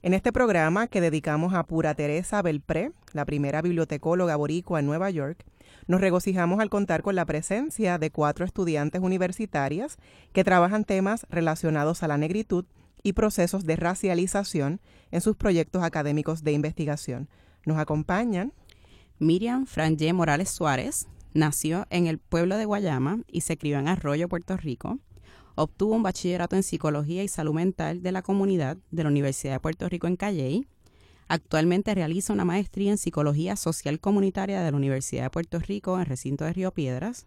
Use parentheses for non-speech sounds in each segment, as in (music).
En este programa que dedicamos a Pura Teresa Belpré, la primera bibliotecóloga boricua en Nueva York, nos regocijamos al contar con la presencia de cuatro estudiantes universitarias que trabajan temas relacionados a la negritud y procesos de racialización en sus proyectos académicos de investigación. Nos acompañan Miriam Franje Morales Suárez, nació en el pueblo de Guayama y se crió en Arroyo, Puerto Rico. Obtuvo un bachillerato en Psicología y Salud Mental de la Comunidad de la Universidad de Puerto Rico en Calley. Actualmente realiza una maestría en Psicología Social Comunitaria de la Universidad de Puerto Rico en recinto de Río Piedras.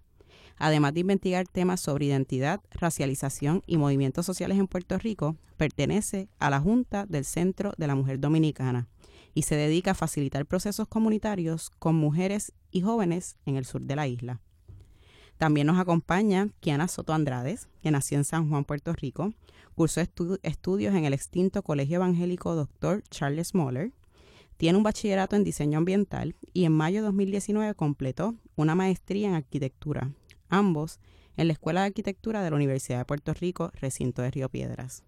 Además de investigar temas sobre identidad, racialización y movimientos sociales en Puerto Rico, pertenece a la Junta del Centro de la Mujer Dominicana y se dedica a facilitar procesos comunitarios con mujeres y jóvenes en el sur de la isla. También nos acompaña Kiana Soto Andrades, que nació en San Juan, Puerto Rico. Cursó estudios en el extinto Colegio Evangélico Dr. Charles Moller. Tiene un bachillerato en diseño ambiental y en mayo de 2019 completó una maestría en arquitectura, ambos en la Escuela de Arquitectura de la Universidad de Puerto Rico, recinto de Río Piedras.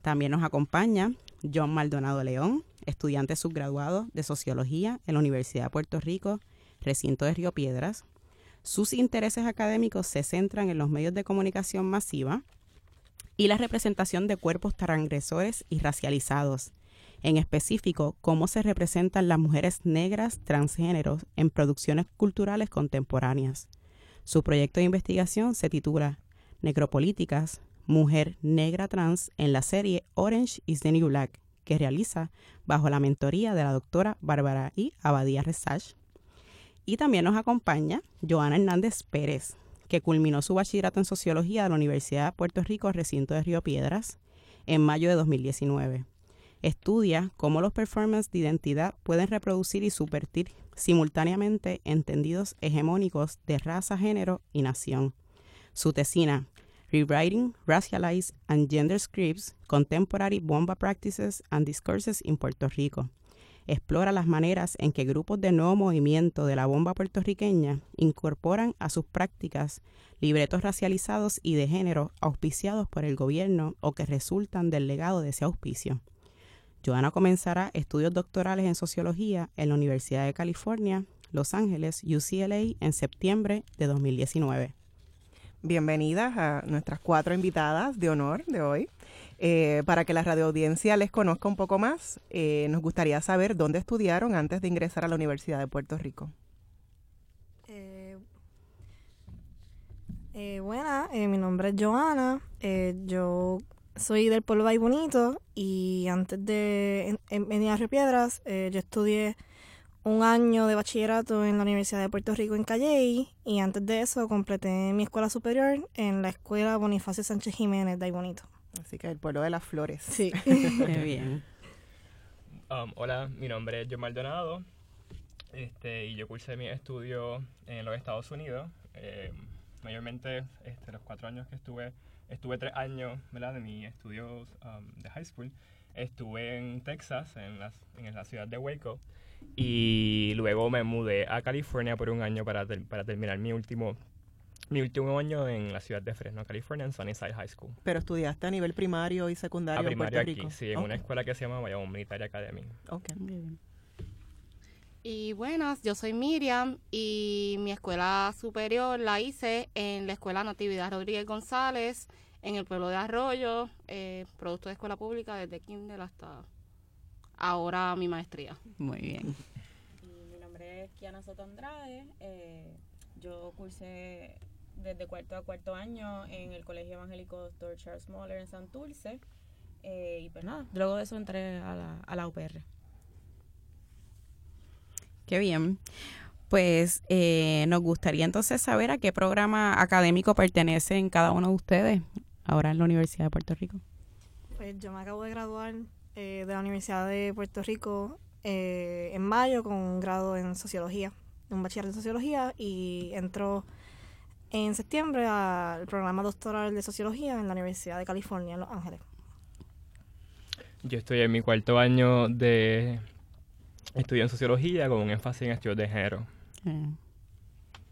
También nos acompaña John Maldonado León, estudiante subgraduado de Sociología en la Universidad de Puerto Rico, recinto de Río Piedras. Sus intereses académicos se centran en los medios de comunicación masiva y la representación de cuerpos transgresores y racializados, en específico cómo se representan las mujeres negras transgéneros en producciones culturales contemporáneas. Su proyecto de investigación se titula Necropolíticas, Mujer Negra Trans en la serie Orange is the New Black, que realiza bajo la mentoría de la doctora Bárbara I. Abadía Resach y también nos acompaña Joana Hernández Pérez, que culminó su bachillerato en Sociología de la Universidad de Puerto Rico, recinto de Río Piedras, en mayo de 2019. Estudia cómo los performances de identidad pueden reproducir y subvertir simultáneamente entendidos hegemónicos de raza, género y nación. Su tesina, Rewriting, Racialized and Gender Scripts, Contemporary Bomba Practices and Discourses in Puerto Rico, explora las maneras en que grupos de nuevo movimiento de la bomba puertorriqueña incorporan a sus prácticas libretos racializados y de género auspiciados por el gobierno o que resultan del legado de ese auspicio. Joana comenzará estudios doctorales en sociología en la Universidad de California, Los Ángeles, UCLA, en septiembre de 2019. Bienvenidas a nuestras cuatro invitadas de honor de hoy. Eh, para que la radioaudiencia les conozca un poco más, eh, nos gustaría saber dónde estudiaron antes de ingresar a la Universidad de Puerto Rico. Eh, buena, mi nombre es Joana, yo soy del pueblo de Bonito y antes de venir a Río Piedras, yo estudié un año de bachillerato en la Universidad de Puerto Rico en Calley y antes de eso completé mi escuela superior en la Escuela Bonifacio Sánchez Jiménez de Bonito. Así que el pueblo de las flores. Sí. (laughs) Muy bien. Um, hola, mi nombre es John Maldonado este, y yo cursé mi estudio en los Estados Unidos. Eh, mayormente este, los cuatro años que estuve, estuve tres años ¿verdad? de mi estudios um, de high school. Estuve en Texas, en, las, en la ciudad de Waco, y luego me mudé a California por un año para, para terminar mi último mi último año en la ciudad de Fresno, California, en Sunnyside High School. ¿Pero estudiaste a nivel primario y secundario en Puerto Rico? Aquí, sí, en una escuela que se llama Bayamón Military Academy. Ok. bien. Y buenas, yo soy Miriam y mi escuela superior la hice en la Escuela Natividad Rodríguez González, en el pueblo de Arroyo, eh, producto de escuela pública desde kinder hasta ahora mi maestría. Muy bien. mi nombre es Kiana Soto Andrade. Eh, yo cursé desde cuarto a cuarto año en el Colegio Evangélico Dr. Charles Moller en Santurce. Eh, y pues nada, luego de eso entré a la, a la UPR. Qué bien. Pues eh, nos gustaría entonces saber a qué programa académico pertenecen cada uno de ustedes ahora en la Universidad de Puerto Rico. Pues yo me acabo de graduar eh, de la Universidad de Puerto Rico eh, en mayo con un grado en sociología, un bachiller de sociología y entro en septiembre al programa doctoral de sociología en la Universidad de California en Los Ángeles. Yo estoy en mi cuarto año de estudio en sociología con un énfasis en estudios de género.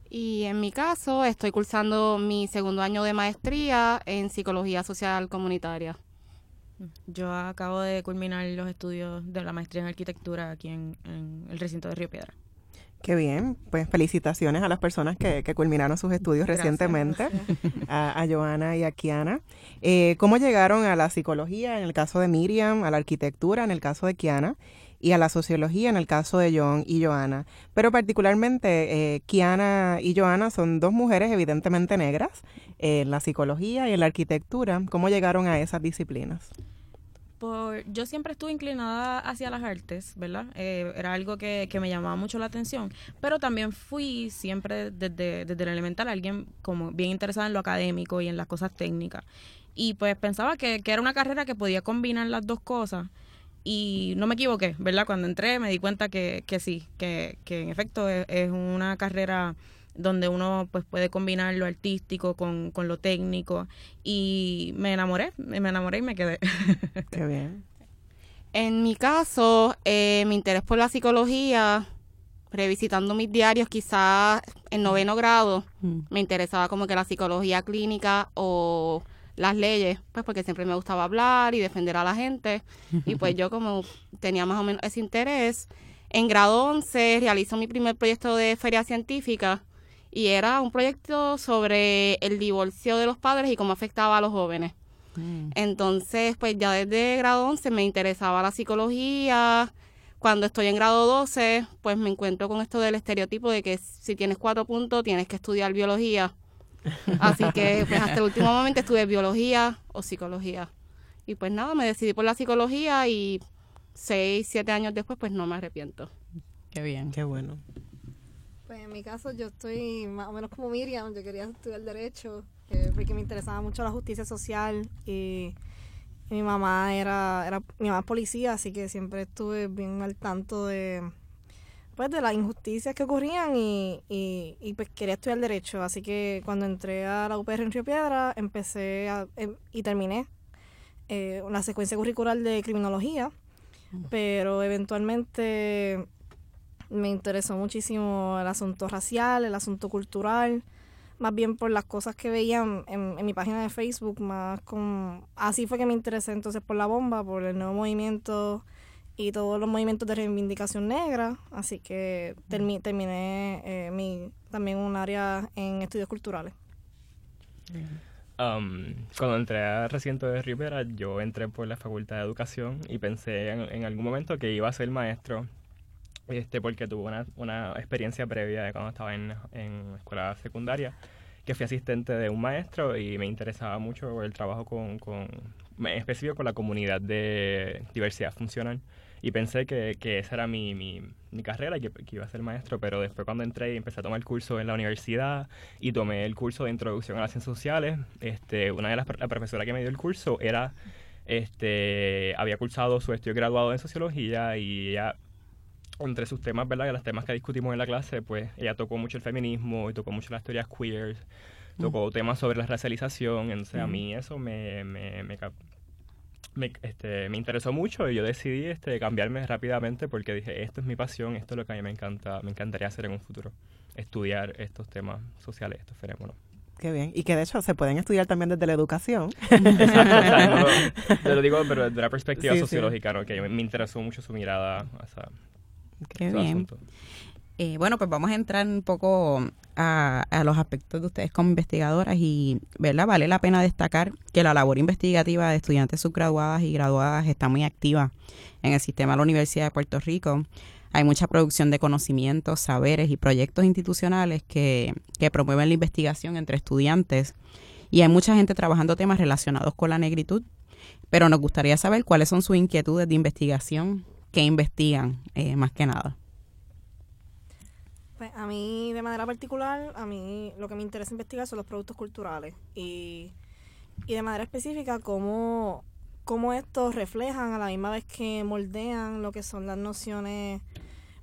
Y en mi caso, estoy cursando mi segundo año de maestría en psicología social comunitaria. Yo acabo de culminar los estudios de la maestría en arquitectura aquí en, el recinto de Río Piedra. Qué bien, pues felicitaciones a las personas que, culminaron sus estudios recientemente, a, Joana y a Kiana. Eh, ¿Cómo llegaron a la psicología en el caso de Miriam, a la arquitectura en el caso de Kiana? y a la sociología en el caso de John y Joana. Pero particularmente eh, Kiana y Joana son dos mujeres evidentemente negras en la psicología y en la arquitectura. ¿Cómo llegaron a esas disciplinas? Por, yo siempre estuve inclinada hacia las artes, ¿verdad? Eh, era algo que, que, me llamaba mucho la atención, pero también fui siempre desde, desde el elemental alguien como bien interesada en lo académico y en las cosas técnicas. Y pues pensaba que, que era una carrera que podía combinar las dos cosas y no me equivoqué, ¿verdad? Cuando entré me di cuenta que, que sí, que, que en efecto es, una carrera donde uno pues puede combinar lo artístico con, lo técnico y me enamoré, me enamoré y me quedé. (laughs) Qué bien. En mi caso, eh, mi interés por la psicología, revisitando mis diarios quizás en noveno grado, mm. me interesaba como que la psicología clínica o las leyes, pues porque siempre me gustaba hablar y defender a la gente. Y pues yo como tenía más o menos ese interés, en grado 11 realizo mi primer proyecto de feria científica y era un proyecto sobre el divorcio de los padres y cómo afectaba a los jóvenes. Mm. Entonces, pues ya desde grado 11 me interesaba la psicología. Cuando estoy en grado 12, pues me encuentro con esto del estereotipo de que si tienes cuatro puntos tienes que estudiar biología. Así que pues hasta el último momento estuve biología o psicología. Y pues nada, me decidí por la psicología y seis, siete años después pues no me arrepiento. Qué bien. Qué bueno. Pues en mi caso yo estoy más o menos como Miriam, yo quería estudiar derecho eh, porque me interesaba mucho la justicia social y, mi mamá era, era mi mamá policía, así que siempre estuve bien al tanto de pues, de las injusticias que ocurrían y, y, pues quería estudiar derecho. Así que cuando entré a la UPR en Río Piedra, empecé em, y terminé eh, una secuencia curricular de criminología, pero eventualmente me interesó muchísimo el asunto racial, el asunto cultural, más bien por las cosas que veía en, en, mi página de Facebook, más con... Así fue que me interesé entonces por la bomba, por el nuevo movimiento y todos los movimientos de reivindicación negra, así que terminé eh, mi, también un área en estudios culturales. Um, cuando entré al recinto de Rivera, yo entré por la Facultad de Educación y pensé en, algún momento que iba a ser maestro, este, porque tuve una, una experiencia previa de cuando estaba en, en escuela secundaria, que fui asistente de un maestro y me interesaba mucho el trabajo con, con en específico con la comunidad de diversidad funcional. Y pensé que, que esa era mi, mi, mi carrera y que, iba a ser maestro, pero después cuando entré y empecé a tomar el curso en la universidad y tomé el curso de introducción a las ciencias sociales, este, una de las la profesora que me dio el curso era, este, había cursado su estudio graduado en sociología y ella entre sus temas, ¿verdad? Que los temas que discutimos en la clase, pues ella tocó mucho el feminismo y tocó mucho las teorías queer, tocó temas sobre la racialización, entonces a mí eso me, me, me, me, este, me interesó mucho y yo decidí este, cambiarme rápidamente porque dije, esto es mi pasión, esto es lo que a mí me encanta, me encantaría hacer en un futuro, estudiar estos temas sociales, estos fenómenos. Qué bien. Y que de hecho se pueden estudiar también desde la educación. (laughs) Exacto. lo, (laughs) lo, digo, pero desde la perspectiva sociológica, ¿no? Que me, interesó mucho su mirada. Qué bien. Eh, bueno, pues vamos a entrar un poco a, a, los aspectos de ustedes como investigadoras y, ¿verdad? Vale la pena destacar que la labor investigativa de estudiantes subgraduadas y graduadas está muy activa en el sistema de la Universidad de Puerto Rico. Hay mucha producción de conocimientos, saberes y proyectos institucionales que, que promueven la investigación entre estudiantes y hay mucha gente trabajando temas relacionados con la negritud, pero nos gustaría saber cuáles son sus inquietudes de investigación, qué investigan eh, más que nada. Pues a mí, de manera particular, a mí lo que me interesa investigar son los productos culturales y, y de manera específica cómo, cómo estos reflejan a la misma vez que moldean lo que son las nociones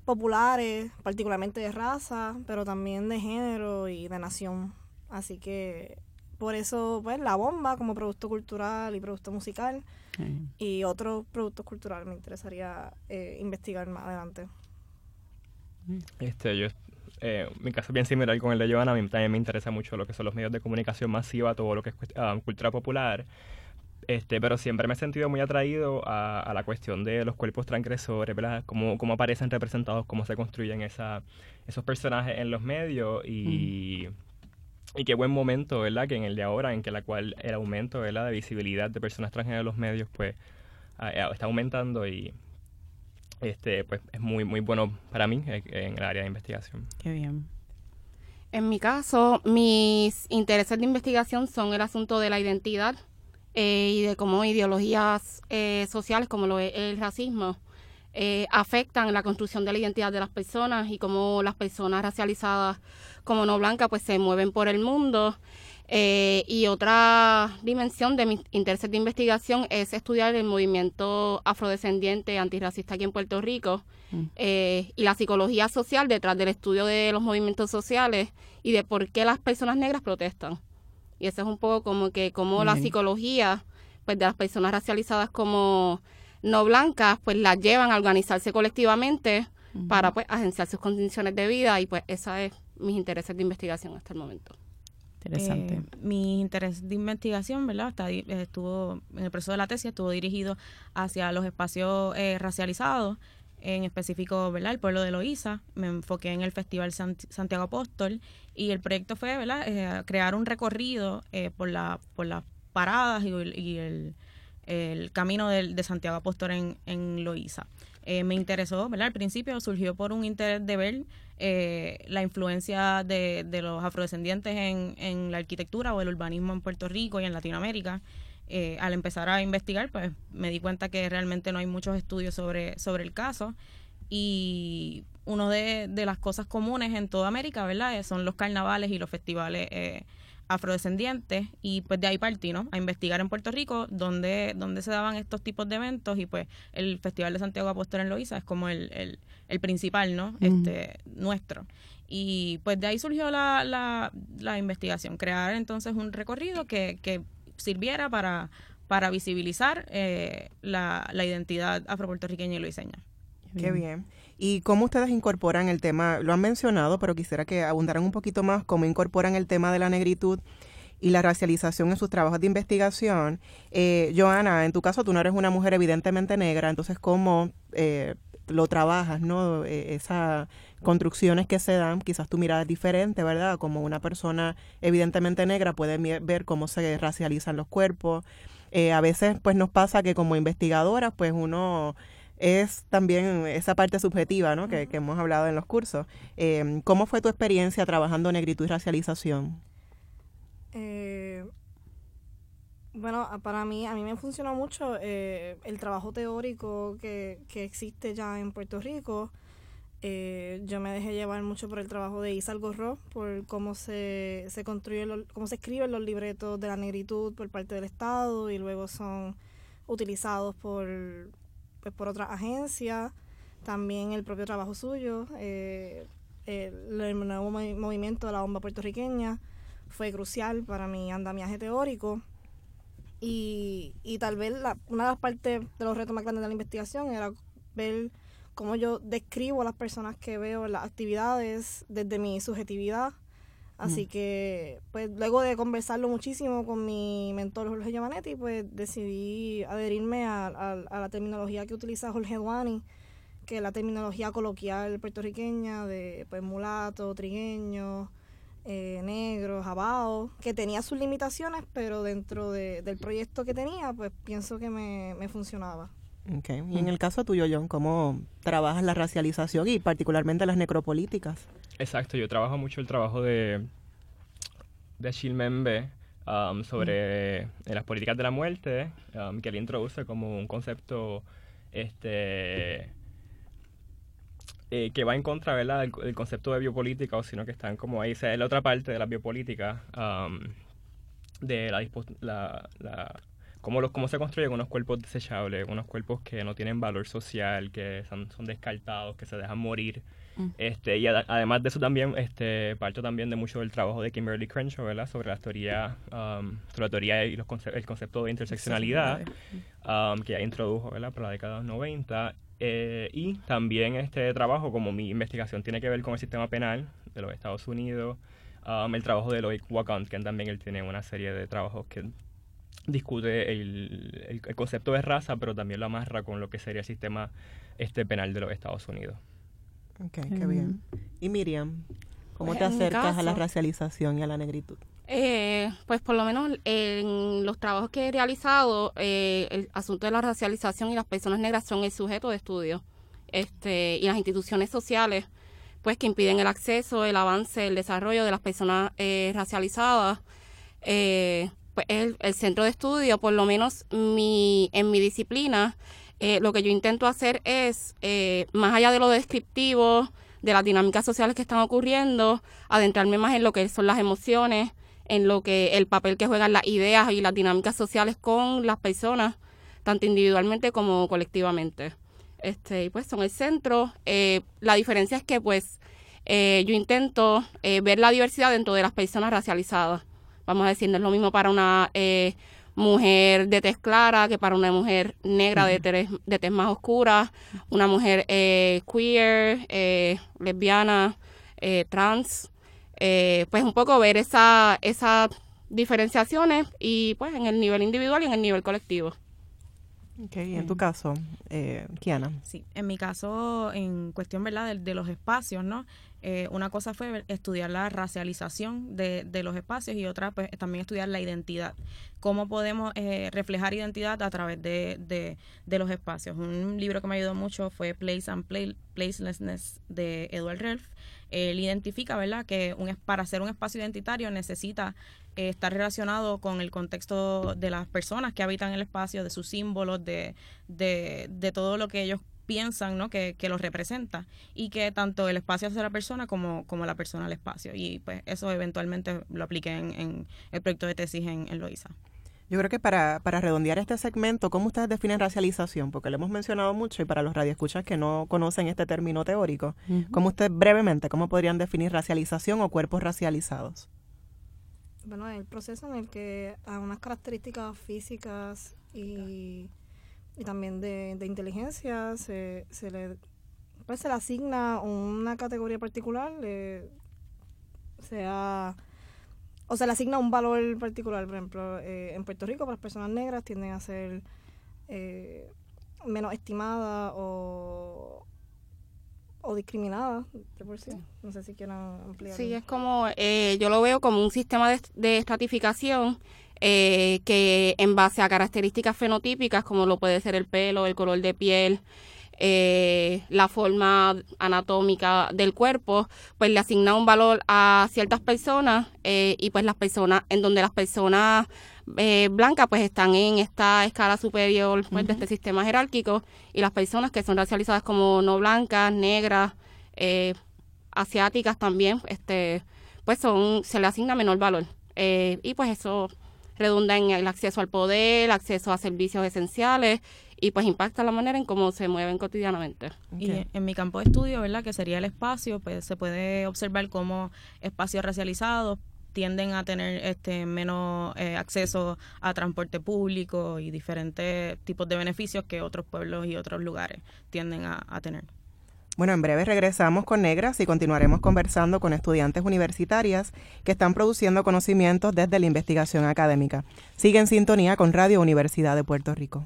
populares, particularmente de raza, pero también de género y de nación. Así que por eso, pues, la bomba como producto cultural y producto musical y otros productos culturales me interesaría eh, investigar más adelante. Este, yo, eh, mi caso es bien similar con el de Joana, a mí también me interesa mucho lo que son los medios de comunicación masiva, todo lo que es uh, cultura popular. Este, pero siempre me he sentido muy atraído a, a la cuestión de los cuerpos transgresores, ¿verdad? Cómo, cómo aparecen representados, cómo se construyen esa, esos personajes en los medios y... Mm y qué buen momento, ¿verdad? Que en el de ahora, en que la cual el aumento, ¿verdad? De visibilidad de personas extranjeras en los medios, pues, está aumentando y este pues es muy muy bueno para mí eh, en el área de investigación. Qué bien. En mi caso, mis intereses de investigación son el asunto de la identidad eh, y de cómo ideologías eh, sociales como lo es el racismo eh, afectan la construcción de la identidad de las personas y cómo las personas racializadas como no blancas pues se mueven por el mundo. Eh, y otra dimensión de mis intereses de investigación es estudiar el movimiento afrodescendiente antirracista aquí en Puerto Rico mm. eh, y la psicología social detrás del estudio de los movimientos sociales y de por qué las personas negras protestan. Y eso es un poco como que como la psicología pues de las personas racializadas como no blancas, pues las llevan a organizarse colectivamente para pues agenciar sus condiciones de vida y pues esa es mis intereses de investigación hasta el momento. Interesante. Eh, mi interés de investigación, ¿verdad? estuvo en el proceso de la tesis, estuvo dirigido hacia los espacios eh, racializados, en específico, ¿verdad? El pueblo de Loíza. Me enfoqué en el Festival Santiago Apóstol y el proyecto fue, ¿verdad? Eh, crear un recorrido por, la, por las paradas y el el camino de, de Santiago Apóstol en, en Loíza. Eh, me interesó, ¿verdad? Al principio surgió por un interés de ver eh, la influencia de, de, los afrodescendientes en, en, la arquitectura o el urbanismo en Puerto Rico y en Latinoamérica. Eh, al empezar a investigar, pues me di cuenta que realmente no hay muchos estudios sobre, sobre el caso y una de, de, las cosas comunes en toda América, ¿verdad? Son los carnavales y los festivales afrodescendientes y pues de ahí partí, ¿no? A investigar en Puerto Rico dónde, dónde se daban estos tipos de eventos y pues el Festival de Santiago Apóstol en Loíza es como el, el, el principal, ¿no? Este, nuestro. Y pues de ahí surgió la, la, la investigación, crear entonces un recorrido que, que sirviera para, para visibilizar eh, la, la identidad afropuertorriqueña y loiseña. Qué bien. ¿Y cómo ustedes incorporan el tema? Lo han mencionado, pero quisiera que abundaran un poquito más cómo incorporan el tema de la negritud y la racialización en sus trabajos de investigación. Eh, Joana, en tu caso tú no eres una mujer evidentemente negra, entonces cómo eh, lo trabajas, ¿no? Eh, esas construcciones que se dan, quizás tu mirada es diferente, ¿verdad? Como una persona evidentemente negra puede ver cómo se racializan los cuerpos. Eh, a veces pues nos pasa que como investigadoras pues uno es también esa parte subjetiva ¿no? que, hemos hablado en los cursos. Eh, ¿Cómo fue tu experiencia trabajando negritud y racialización? Eh, bueno, para mí, a mí me funcionó mucho eh, el trabajo teórico que, que, existe ya en Puerto Rico. yo me dejé llevar mucho por el trabajo de Isa Gorro, por cómo se, se construye, cómo se escriben los libretos de la negritud por parte del Estado y luego son utilizados por pues, por otra agencia, también el propio trabajo suyo, eh, el, nuevo movimiento de la bomba puertorriqueña fue crucial para mi andamiaje teórico. Y, y tal vez la, una de las partes de los retos más grandes de la investigación era ver cómo yo describo a las personas que veo en las actividades desde mi subjetividad. Así que, pues luego de conversarlo muchísimo con mi mentor Jorge Giovanetti, pues decidí adherirme a, la terminología que utiliza Jorge Duani, que la terminología coloquial puertorriqueña de pues mulato, trigueño, eh, negro, jabao, que tenía sus limitaciones, pero dentro del proyecto que tenía, pues pienso que me, me funcionaba. Okay. Y en el caso tuyo, John, ¿cómo trabajas la racialización y particularmente las necropolíticas? Exacto, yo trabajo mucho el trabajo de, de Achille Membe um, sobre eh, las políticas de la muerte, um, que él introduce como un concepto este eh, que va en contra ¿verdad? Del, concepto de biopolítica, o sino que están como ahí, o sea, es la otra parte de la biopolítica, um, de la, la, la cómo, los, cómo se construyen unos cuerpos desechables, unos cuerpos que no tienen valor social, que son, son descartados, que se dejan morir. Mm. Este, y además de eso también, este, parto también de mucho del trabajo de Kimberly Crenshaw, ¿verdad? Sobre la teoría, um, sobre la teoría y los el concepto de interseccionalidad, um, que ya introdujo, ¿verdad? Por la década de los 90 eh, y también este trabajo, como mi investigación tiene que ver con el sistema penal de los Estados Unidos, um, el trabajo de Lloyd que también él tiene una serie de trabajos que discute el, el, concepto de raza, pero también lo amarra con lo que sería el sistema este penal de los Estados Unidos. Ok, qué bien. Y Miriam, ¿cómo pues te acercas a la racialización y a la negritud? Eh, pues por lo menos en los trabajos que he realizado, eh, el asunto de la racialización y las personas negras son el sujeto de estudio. Este, y las instituciones sociales, pues que impiden el acceso, el avance, el desarrollo de las personas eh, racializadas, eh, pues es el, centro de estudio, por lo menos mi, en mi disciplina, lo que yo intento hacer es, más allá de lo descriptivo, de las dinámicas sociales que están ocurriendo, adentrarme más en lo que son las emociones, en lo que el papel que juegan las ideas y las dinámicas sociales con las personas, tanto individualmente como colectivamente. Este, y pues son el centro. Eh, la diferencia es que pues eh, yo intento eh, ver la diversidad dentro de las personas racializadas. Vamos a decir, no es lo mismo para una mujer de tez clara que para una mujer negra de tez, de tez más oscura, una mujer queer, lesbiana, trans. Eh, pues un poco ver esa, esas diferenciaciones y pues en el nivel individual y en el nivel colectivo. Ok, en tu caso, eh, Kiana. Sí, en mi caso, en cuestión ¿verdad? De, los espacios, ¿no? Eh, una cosa fue estudiar la racialización de, de, los espacios y otra pues también estudiar la identidad. Cómo podemos eh, reflejar identidad a través de, de, de, los espacios. Un libro que me ayudó mucho fue Place and Placelessness de Edward Relf él identifica, ¿verdad?, que un, para ser un espacio identitario necesita eh, estar relacionado con el contexto de las personas que habitan el espacio, de sus símbolos, de, de, de todo lo que ellos piensan ¿no? que, que los representa y que tanto el espacio hace la persona como, como la persona al espacio. Y pues eso eventualmente lo apliqué en, en el proyecto de tesis en, en Loiza. Yo creo que para, para redondear este segmento, ¿cómo ustedes definen racialización? Porque lo hemos mencionado mucho y para los radioescuchas que no conocen este término teórico, ¿cómo ustedes brevemente, cómo podrían definir racialización o cuerpos racializados? Bueno, el proceso en el que a unas características físicas y, y también de, de inteligencia se, se, le, pues se le asigna una categoría particular, sea o se le asigna un valor particular. Por ejemplo, eh, en Puerto Rico, las personas negras tienden a ser eh, menos estimadas o, o discriminadas de por sí. No sé si quieran ampliar. Sí, es como, eh, yo lo veo como un sistema de, de estratificación que en base a características fenotípicas, como lo puede ser el pelo, el color de piel, eh, la forma anatómica del cuerpo, pues le asigna un valor a ciertas personas eh, y pues las personas, en donde las personas eh, blancas pues están en esta escala superior pues, de este sistema jerárquico y las personas que son racializadas como no blancas, negras, eh, asiáticas también, este pues son se le asigna menor valor y pues eso redunda en el acceso al poder, el acceso a servicios esenciales y pues impacta la manera en cómo se mueven cotidianamente. Y en mi campo de estudio, ¿verdad? Que sería el espacio, pues se puede observar cómo espacios racializados tienden a tener este menos eh, acceso a transporte público y diferentes tipos de beneficios que otros pueblos y otros lugares tienden a, a tener. Bueno, en breve regresamos con Negras y continuaremos conversando con estudiantes universitarias que están produciendo conocimientos desde la investigación académica. Sigue en sintonía con Radio Universidad de Puerto Rico.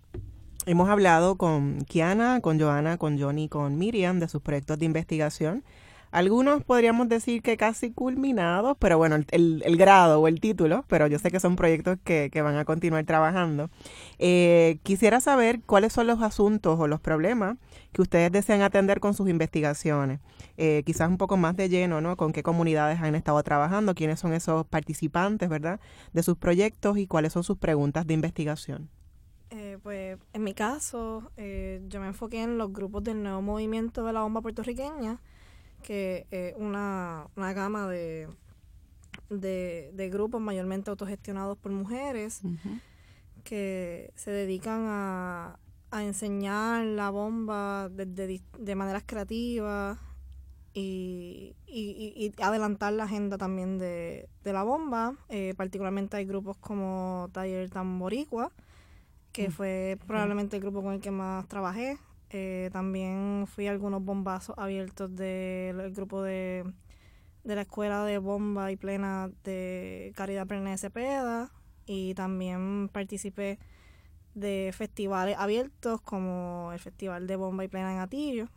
Hemos hablado con Kiana, con Joana, con Johnny, con Miriam de sus proyectos de investigación. Algunos podríamos decir que casi culminados, pero bueno, el, grado o el título, pero yo sé que son proyectos que, van a continuar trabajando. Eh, quisiera saber cuáles son los asuntos o los problemas que ustedes desean atender con sus investigaciones. Eh, quizás un poco más de lleno, ¿no? Con qué comunidades han estado trabajando, quiénes son esos participantes, ¿verdad? De sus proyectos y cuáles son sus preguntas de investigación. Eh, pues en mi caso, eh, yo me enfoqué en los grupos del nuevo movimiento de la bomba puertorriqueña, que es una, gama de, de, grupos mayormente autogestionados por mujeres que se dedican a, a enseñar la bomba de, de, maneras creativas y, y, adelantar la agenda también de, la bomba. Eh, particularmente hay grupos como Taller Tamboricua, que fue probablemente el grupo con el que más trabajé. Eh, también fui a algunos bombazos abiertos del grupo de, de la Escuela de Bomba y Plena de Caridad Plena de Cepeda y también participé de festivales abiertos como el Festival de Bomba y Plena en Atillo.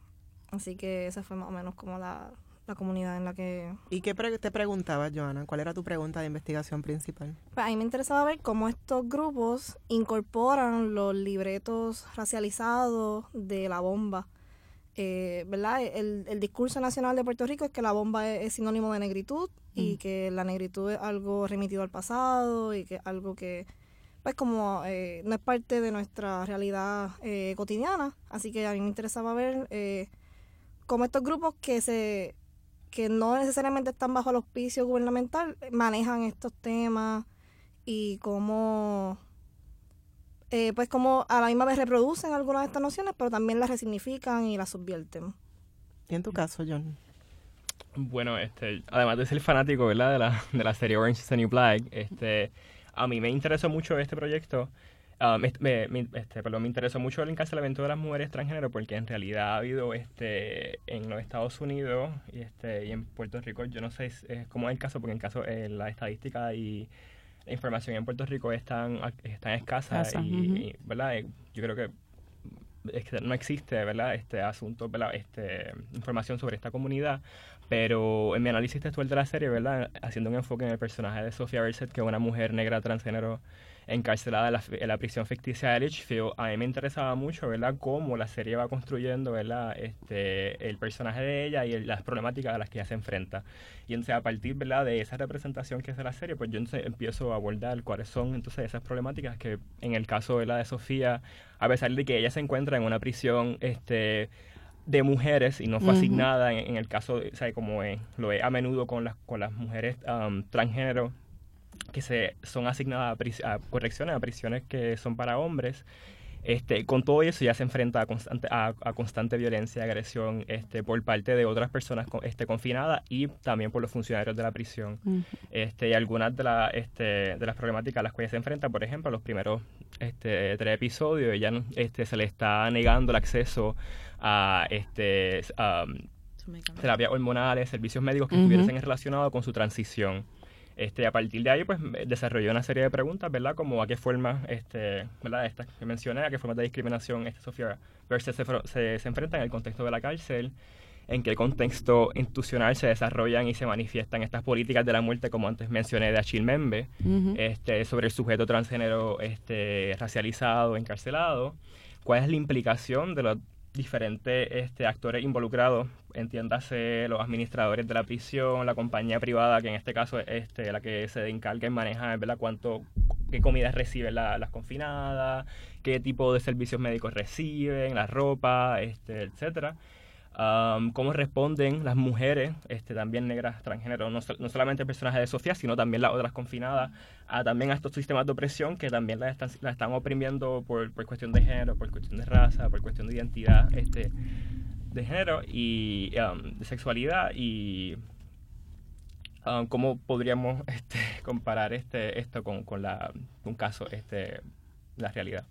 Así que esa fue más o menos como la, la comunidad en la que... ¿Y qué te preguntaba, Joana? ¿Cuál era tu pregunta de investigación principal? Pues a mí me interesaba ver cómo estos grupos incorporan los libretos racializados de la bomba. Eh, ¿Verdad? El, el, discurso nacional de Puerto Rico es que la bomba es, sinónimo de negritud y que la negritud es algo remitido al pasado y que algo que pues como eh, no es parte de nuestra realidad eh, cotidiana. Así que a mí me interesaba ver eh, cómo estos grupos que se que no necesariamente están bajo el auspicio gubernamental manejan estos temas y cómo pues como a la misma vez reproducen algunas de estas nociones pero también las resignifican y las subvierten y en tu caso John bueno este además de ser fanático verdad de la, de la serie Orange is the New Black este a mí me interesó mucho este proyecto. Ah, me, este, perdón, me interesó mucho el encarcelamiento de las mujeres transgénero porque en realidad ha habido este en los Estados Unidos y este y en Puerto Rico yo no sé es, cómo es el caso porque en caso eh, la estadística y la información en Puerto Rico es tan, escasa y, verdad eh, yo creo que no existe verdad este asunto verdad este información sobre esta comunidad pero en mi análisis textual de la serie, ¿verdad? Haciendo un enfoque en el personaje de Sofía Berset, que es una mujer negra transgénero encarcelada en la, prisión ficticia de Litchfield, a mí me interesaba mucho, ¿verdad?, cómo la serie va construyendo, ¿verdad?, este, el personaje de ella y las problemáticas a las que ella se enfrenta. Y entonces, a partir, ¿verdad?, de esa representación que hace la serie, pues yo entonces empiezo a abordar cuáles son, entonces, esas problemáticas que, en el caso, ¿verdad?, de Sofía, a pesar de que ella se encuentra en una prisión, este de mujeres y no fue asignada en, el caso, o sea, como lo es a menudo con las, con las mujeres transgénero que se son asignadas a, correcciones, a prisiones que son para hombres. Este, con todo eso ya se enfrenta a constante, a, constante violencia y agresión este, por parte de otras personas este, confinadas y también por los funcionarios de la prisión. este, y algunas de, la, este, de las problemáticas a las cuales se enfrenta, por ejemplo, los primeros este, tres episodios, ella este, se le está negando el acceso a este, terapias hormonales, servicios médicos que estuviesen relacionados con su transición. Este, a partir de ahí, pues, desarrolló una serie de preguntas, ¿verdad? Como a qué forma, este, ¿verdad? Estas que mencioné, a qué formas de discriminación este, Sofía Versus se, se, se enfrenta en el contexto de la cárcel, en qué contexto institucional se desarrollan y se manifiestan estas políticas de la muerte, como antes mencioné de Achille Membe, este, sobre el sujeto transgénero este, racializado, encarcelado, cuál es la implicación de los diferentes este, actores involucrados, entiéndase los administradores de la prisión, la compañía privada, que en este caso es este, la que se encarga en manejar ¿verdad? cuánto, qué comidas reciben las confinadas, qué tipo de servicios médicos reciben, la ropa, este, etcétera. Um, cómo responden las mujeres, este, también negras transgénero, no, no, solamente el personaje de Sofía, sino también las otras confinadas, a, también a estos sistemas de opresión que también las están, la están oprimiendo por, por, cuestión de género, por cuestión de raza, por cuestión de identidad este, de género y um, de sexualidad y um, cómo podríamos (laughs) este, comparar este, esto con, con la, un caso, este, la realidad.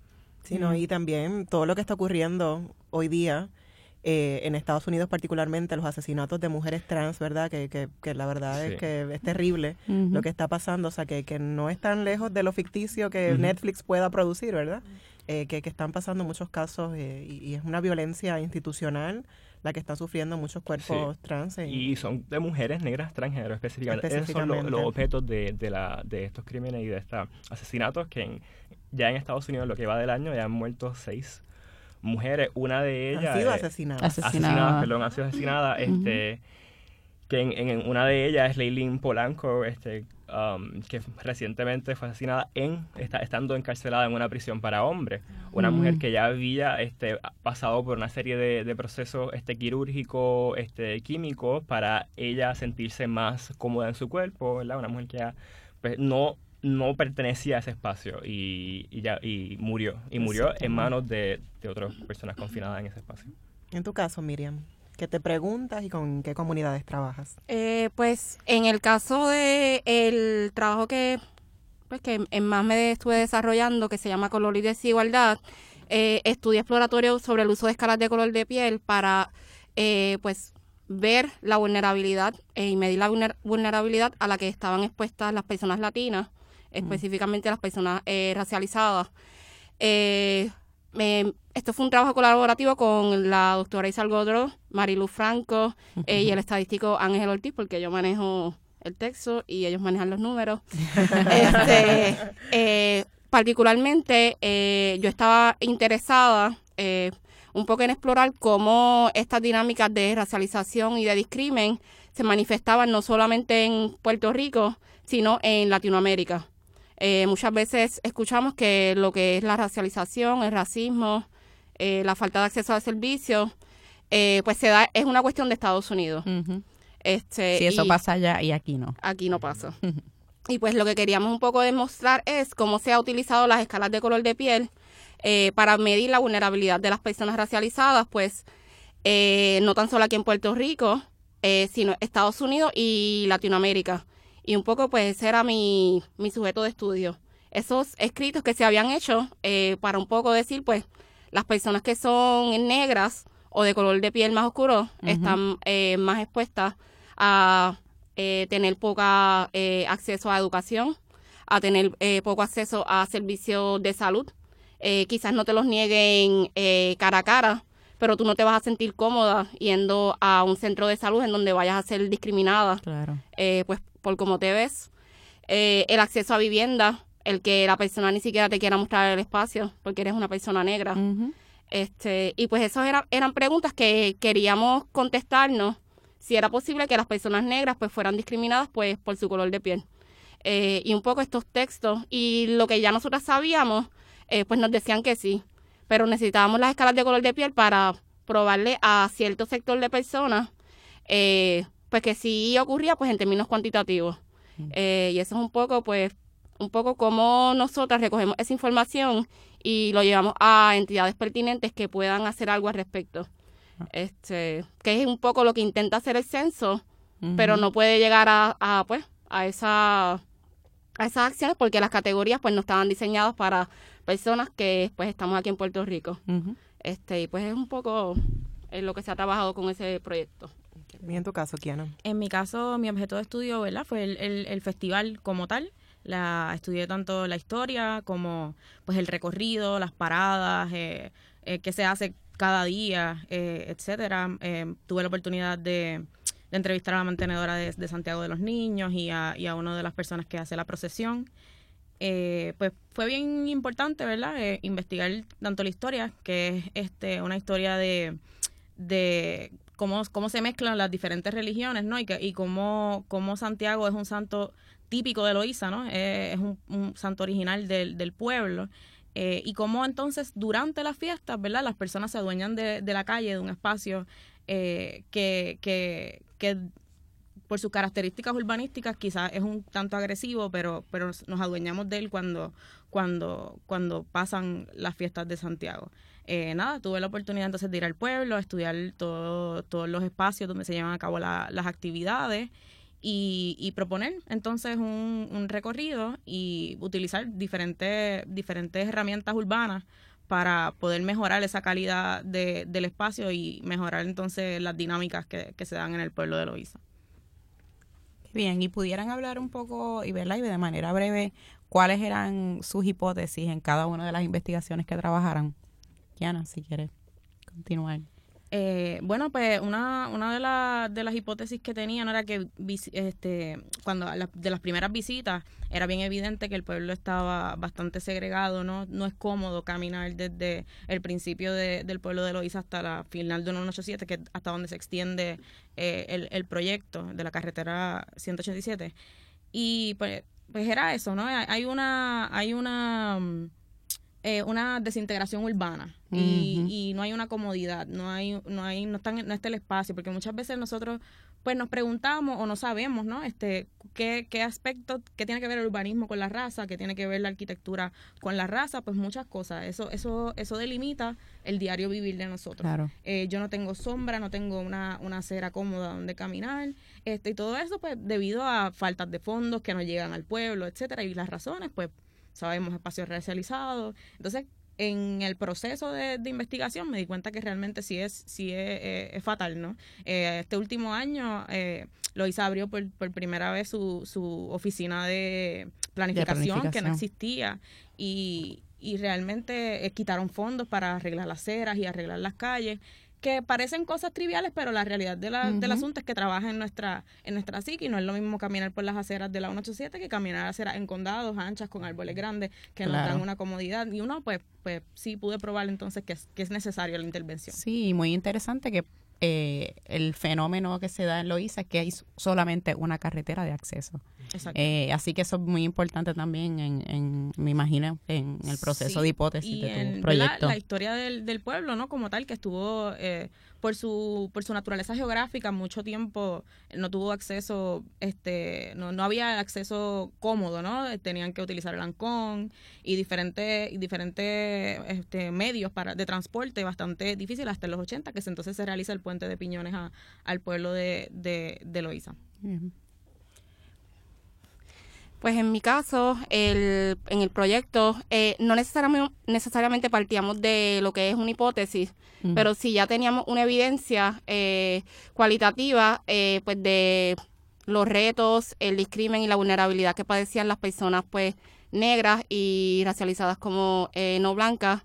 Sí, no, y también todo lo que está ocurriendo hoy día eh, en Estados Unidos particularmente los asesinatos de mujeres trans, ¿verdad? Que, que, que la verdad es que es terrible lo que está pasando, o sea, que, que no es tan lejos de lo ficticio que Netflix pueda producir, ¿verdad? Eh, que, que, están pasando muchos casos eh, y, es una violencia institucional la que están sufriendo muchos cuerpos trans. Y son de mujeres negras transgénero específicamente. Esos son los, objetos de, de, la, de estos crímenes y de estos asesinatos que ya en Estados Unidos lo que va del año ya han muerto seis mujeres, una de ellas... Han sido asesinadas. Asesinadas, perdón, han sido asesinadas. este, que en, una de ellas es Leilin Polanco, este, um, que recientemente fue asesinada en está, estando encarcelada en una prisión para hombres. Una mujer que ya había este, pasado por una serie de, procesos este, quirúrgicos, este, químicos, para ella sentirse más cómoda en su cuerpo, ¿verdad? Una mujer que ya pues, no no pertenecía a ese espacio y, ya, y murió. Y murió en manos de, otras personas confinadas en ese espacio. En tu caso, Miriam, ¿qué te preguntas y con qué comunidades trabajas? Eh, pues en el caso de el trabajo que, pues, que en más me estuve desarrollando, que se llama Color y Desigualdad, eh, estudié exploratorio sobre el uso de escalas de color de piel para, eh, pues, ver la vulnerabilidad y medir la vulnerabilidad a la que estaban expuestas las personas latinas específicamente las personas eh, racializadas. Eh, esto fue un trabajo colaborativo con la doctora Isal Godro, Marilu Franco eh, y el estadístico Ángel Ortiz, porque yo manejo el texto y ellos manejan los números. (laughs) este, particularmente, yo estaba interesada un poco en explorar cómo estas dinámicas de racialización y de discrimen se manifestaban no solamente en Puerto Rico, sino en Latinoamérica. Eh, muchas veces escuchamos que lo que es la racialización, el racismo, eh, la falta de acceso a servicios, eh, pues se da, es una cuestión de Estados Unidos. este, si eso pasa allá y aquí no. Aquí no pasa. (laughs) y pues lo que queríamos un poco demostrar es cómo se ha utilizado las escalas de color de piel para medir la vulnerabilidad de las personas racializadas, pues no tan solo aquí en Puerto Rico, sino Estados Unidos y Latinoamérica. Y un poco pues ese era mi, mi sujeto de estudio. Esos escritos que se habían hecho eh, para un poco decir pues las personas que son negras o de color de piel más oscuro están eh, más expuestas a eh, tener poca acceso a educación, a tener poco acceso a servicios de salud. quizás no te los nieguen cara a cara, pero tú no te vas a sentir cómoda yendo a un centro de salud en donde vayas a ser discriminada. Claro. pues por cómo te ves, eh, el acceso a vivienda, el que la persona ni siquiera te quiera mostrar el espacio porque eres una persona negra. este Y pues esas eran, eran preguntas que queríamos contestarnos si era posible que las personas negras pues fueran discriminadas pues por su color de piel. Eh, y un poco estos textos y lo que ya nosotras sabíamos, eh, pues nos decían que sí, pero necesitábamos las escalas de color de piel para probarle a cierto sector de personas eh, pues que sí ocurría pues en términos cuantitativos. Eh, y eso es un poco, pues, un poco como nosotras recogemos esa información y lo llevamos a entidades pertinentes que puedan hacer algo al respecto. Ah. Este, que es un poco lo que intenta hacer el censo, pero no puede llegar a, pues, a esa a esas acciones porque las categorías pues no estaban diseñadas para personas que pues estamos aquí en Puerto Rico. Este, y pues es un poco en lo que se ha trabajado con ese proyecto. ¿Y en tu caso, Kiana? En mi caso, mi objeto de estudio ¿verdad? fue el, el, festival como tal. La, estudié tanto la historia como pues el recorrido, las paradas, eh, eh qué se hace cada día, eh, etcétera. Eh, tuve la oportunidad de, entrevistar a la mantenedora de, Santiago de los Niños y a, y a una de las personas que hace la procesión. Pues fue bien importante, ¿verdad? investigar tanto la historia, que es este una historia de, de cómo, cómo se mezclan las diferentes religiones, ¿no? Y, que, y cómo, cómo Santiago es un santo típico de Loíza, ¿no? es un, santo original del, del pueblo. Eh, y cómo entonces durante las fiestas, ¿verdad? Las personas se adueñan de, de la calle, de un espacio eh, que, que, que por sus características urbanísticas quizás es un tanto agresivo, pero, pero nos adueñamos de él cuando, cuando, cuando pasan las fiestas de Santiago. Eh, nada, tuve la oportunidad entonces de ir al pueblo, a estudiar todo, todos los espacios donde se llevan a cabo las actividades y, proponer entonces un, recorrido y utilizar diferentes, diferentes herramientas urbanas para poder mejorar esa calidad de, del espacio y mejorar entonces las dinámicas que, que se dan en el pueblo de Loíza. Bien, y pudieran hablar un poco y verla y de manera breve cuáles eran sus hipótesis en cada una de las investigaciones que trabajaran. Kiana, si quieres continuar. Eh, bueno, pues una, una de, de las hipótesis que tenían era que este, cuando de las primeras visitas era bien evidente que el pueblo estaba bastante segregado, no, no es cómodo caminar desde el principio del pueblo de Loíza hasta la final de 187, que hasta donde se extiende eh, el, el proyecto de la carretera 187. Y pues, pues era eso, ¿no? Hay una, hay una mm, eh, una desintegración urbana y, y, no hay una comodidad, no hay, no hay, no están, no está el espacio, porque muchas veces nosotros pues nos preguntamos o no sabemos, ¿no? Este, qué, qué aspecto, qué tiene que ver el urbanismo con la raza, qué tiene que ver la arquitectura con la raza, pues muchas cosas. Eso, eso, eso delimita el diario vivir de nosotros. Eh, yo no tengo sombra, no tengo una, una acera cómoda donde caminar, este, y todo eso, pues, debido a faltas de fondos que no llegan al pueblo, etcétera, y las razones, pues, sabemos espacios racializados. Entonces, en el proceso de, investigación me di cuenta que realmente sí es, sí es, eh, fatal, ¿no? Eh, este último año eh, Loisa abrió por, por primera vez su, su oficina de planificación, que no existía y, y realmente eh, quitaron fondos para arreglar las aceras y arreglar las calles que parecen cosas triviales, pero la realidad de la, del asunto es que trabaja en nuestra, en nuestra psique y no es lo mismo caminar por las aceras de la 187 que caminar aceras en condados, anchas, con árboles grandes, que nos dan una comodidad. Y uno, pues, pues sí pude probar entonces que es, que es necesaria la intervención. Sí, muy interesante que eh, el fenómeno que se da en Loíza es que hay solamente una carretera de acceso. Eh, así que eso es muy importante también, en, me imagino, en el proceso de hipótesis de tu proyecto. La, historia del, del, pueblo, ¿no? Como tal, que estuvo eh, por su por su naturaleza geográfica mucho tiempo no tuvo acceso, este, no, no había acceso cómodo, ¿no? Tenían que utilizar el ancón y diferentes diferentes este, medios para de transporte bastante difícil hasta los 80, que entonces se realiza el puente de Piñones a, al pueblo de, de, de Loíza. Pues en mi caso, el, en el proyecto, eh, no necesariamente, necesariamente partíamos de lo que es una hipótesis, pero sí ya teníamos una evidencia eh, cualitativa eh, pues de los retos, el discrimen y la vulnerabilidad que padecían las personas pues negras y racializadas como no blancas